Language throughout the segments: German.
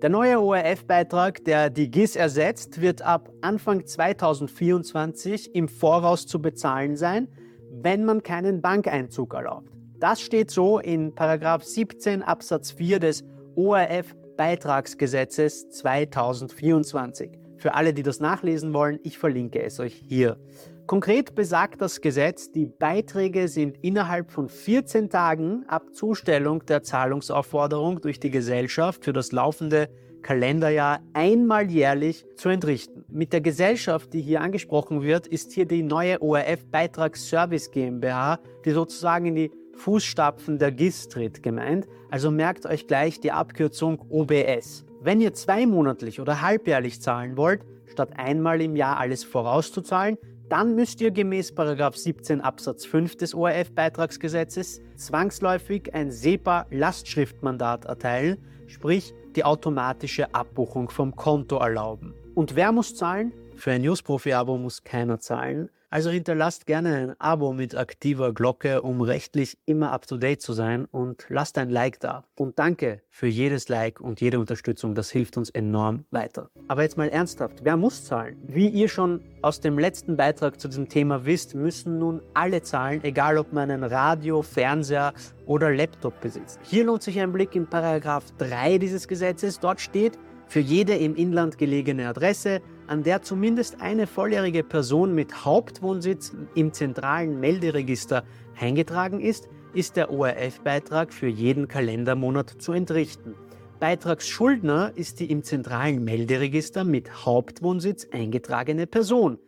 Der neue ORF-Beitrag, der die GIS ersetzt, wird ab Anfang 2024 im Voraus zu bezahlen sein, wenn man keinen Bankeinzug erlaubt. Das steht so in 17 Absatz 4 des ORF-Beitragsgesetzes 2024. Für alle, die das nachlesen wollen, ich verlinke es euch hier. Konkret besagt das Gesetz, die Beiträge sind innerhalb von 14 Tagen ab Zustellung der Zahlungsaufforderung durch die Gesellschaft für das laufende Kalenderjahr einmal jährlich zu entrichten. Mit der Gesellschaft, die hier angesprochen wird, ist hier die neue ORF Beitragsservice GmbH, die sozusagen in die Fußstapfen der GIS tritt, gemeint. Also merkt euch gleich die Abkürzung OBS. Wenn ihr zweimonatlich oder halbjährlich zahlen wollt, statt einmal im Jahr alles vorauszuzahlen, dann müsst ihr gemäß 17 Absatz 5 des ORF-Beitragsgesetzes zwangsläufig ein SEPA-Lastschriftmandat erteilen, sprich die automatische Abbuchung vom Konto erlauben. Und wer muss zahlen? Für ein Newsprofi-Abo muss keiner zahlen. Also hinterlasst gerne ein Abo mit aktiver Glocke, um rechtlich immer up-to-date zu sein und lasst ein Like da. Und danke für jedes Like und jede Unterstützung, das hilft uns enorm weiter. Aber jetzt mal ernsthaft, wer muss zahlen? Wie ihr schon aus dem letzten Beitrag zu diesem Thema wisst, müssen nun alle zahlen, egal ob man ein Radio, Fernseher oder Laptop besitzt. Hier lohnt sich ein Blick in Paragraph 3 dieses Gesetzes. Dort steht, für jede im Inland gelegene Adresse an der zumindest eine volljährige Person mit Hauptwohnsitz im zentralen Melderegister eingetragen ist, ist der ORF-Beitrag für jeden Kalendermonat zu entrichten. Beitragsschuldner ist die im zentralen Melderegister mit Hauptwohnsitz eingetragene Person.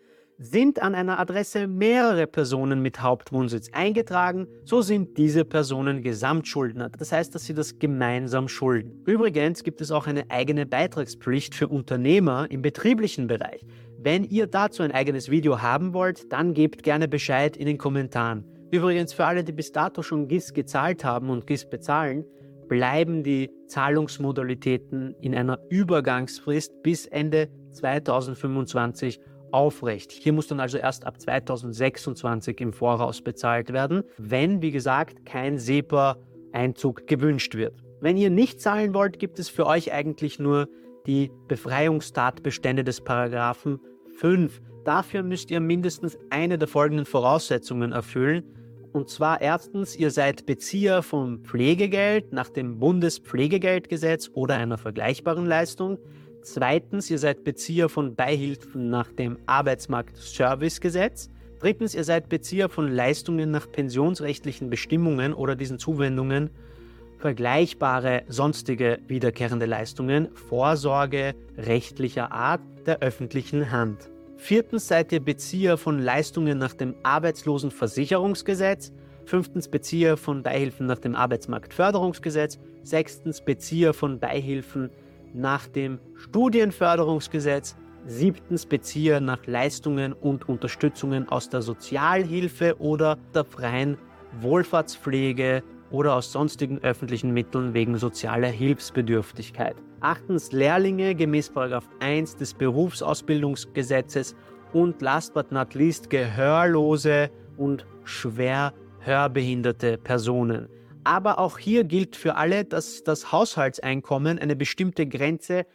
Sind an einer Adresse mehrere Personen mit Hauptwohnsitz eingetragen, so sind diese Personen Gesamtschuldner. Das heißt, dass sie das gemeinsam schulden. Übrigens gibt es auch eine eigene Beitragspflicht für Unternehmer im betrieblichen Bereich. Wenn ihr dazu ein eigenes Video haben wollt, dann gebt gerne Bescheid in den Kommentaren. Übrigens für alle, die bis dato schon GIS gezahlt haben und GIS bezahlen, bleiben die Zahlungsmodalitäten in einer Übergangsfrist bis Ende 2025 aufrecht. Hier muss dann also erst ab 2026 im Voraus bezahlt werden, wenn, wie gesagt, kein SEPA-Einzug gewünscht wird. Wenn ihr nicht zahlen wollt, gibt es für euch eigentlich nur die Befreiungstatbestände des Paragraphen 5. Dafür müsst ihr mindestens eine der folgenden Voraussetzungen erfüllen. Und zwar erstens, ihr seid Bezieher von Pflegegeld nach dem Bundespflegegeldgesetz oder einer vergleichbaren Leistung. Zweitens, ihr seid Bezieher von Beihilfen nach dem Arbeitsmarktservicegesetz. Drittens, ihr seid Bezieher von Leistungen nach pensionsrechtlichen Bestimmungen oder diesen Zuwendungen, vergleichbare sonstige wiederkehrende Leistungen, Vorsorge rechtlicher Art der öffentlichen Hand. Viertens seid ihr Bezieher von Leistungen nach dem Arbeitslosenversicherungsgesetz. Fünftens Bezieher von Beihilfen nach dem Arbeitsmarktförderungsgesetz. Sechstens Bezieher von Beihilfen nach dem Studienförderungsgesetz, siebtens Bezieher nach Leistungen und Unterstützungen aus der Sozialhilfe oder der freien Wohlfahrtspflege oder aus sonstigen öffentlichen Mitteln wegen sozialer Hilfsbedürftigkeit. Achtens Lehrlinge gemäß 1 des Berufsausbildungsgesetzes und last but not least gehörlose und schwer hörbehinderte Personen. Aber auch hier gilt für alle, dass das Haushaltseinkommen eine bestimmte Grenze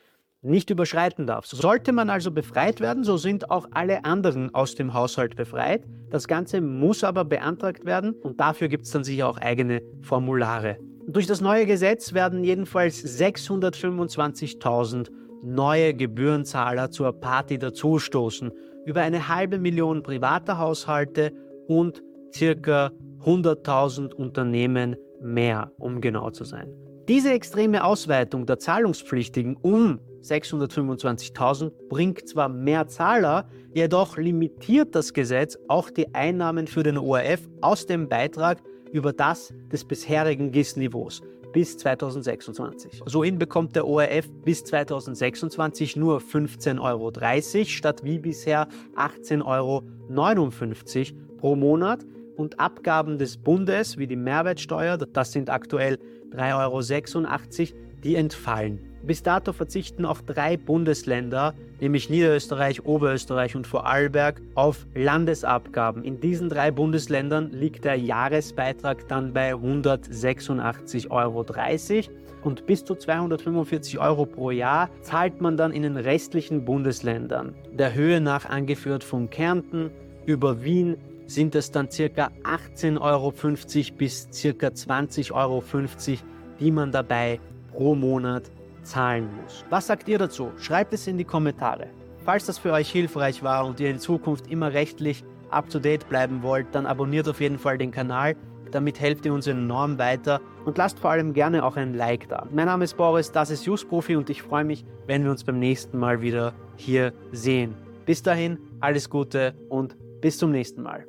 nicht überschreiten darf. Sollte man also befreit werden, so sind auch alle anderen aus dem Haushalt befreit. Das Ganze muss aber beantragt werden und dafür gibt es dann sicher auch eigene Formulare. Durch das neue Gesetz werden jedenfalls 625.000 neue Gebührenzahler zur Party dazustoßen. Über eine halbe Million private Haushalte und circa 100.000 Unternehmen mehr, um genau zu sein. Diese extreme Ausweitung der Zahlungspflichtigen um 625.000 bringt zwar mehr Zahler, jedoch limitiert das Gesetz auch die Einnahmen für den ORF aus dem Beitrag über das des bisherigen GIS-Niveaus bis 2026. So hin bekommt der ORF bis 2026 nur 15,30 Euro statt wie bisher 18,59 Euro pro Monat und Abgaben des Bundes wie die Mehrwertsteuer, das sind aktuell 3,86 Euro, die entfallen. Bis dato verzichten auch drei Bundesländer, nämlich Niederösterreich, Oberösterreich und Vorarlberg, auf Landesabgaben. In diesen drei Bundesländern liegt der Jahresbeitrag dann bei 186,30 Euro und bis zu 245 Euro pro Jahr zahlt man dann in den restlichen Bundesländern. Der Höhe nach angeführt von Kärnten über Wien sind es dann ca. 18,50 Euro bis ca. 20,50 Euro, die man dabei pro Monat zahlen muss. Was sagt ihr dazu? Schreibt es in die Kommentare. Falls das für euch hilfreich war und ihr in Zukunft immer rechtlich up-to-date bleiben wollt, dann abonniert auf jeden Fall den Kanal. Damit helft ihr uns enorm weiter und lasst vor allem gerne auch ein Like da. Mein Name ist Boris, das ist Justprofi und ich freue mich, wenn wir uns beim nächsten Mal wieder hier sehen. Bis dahin, alles Gute und bis zum nächsten Mal.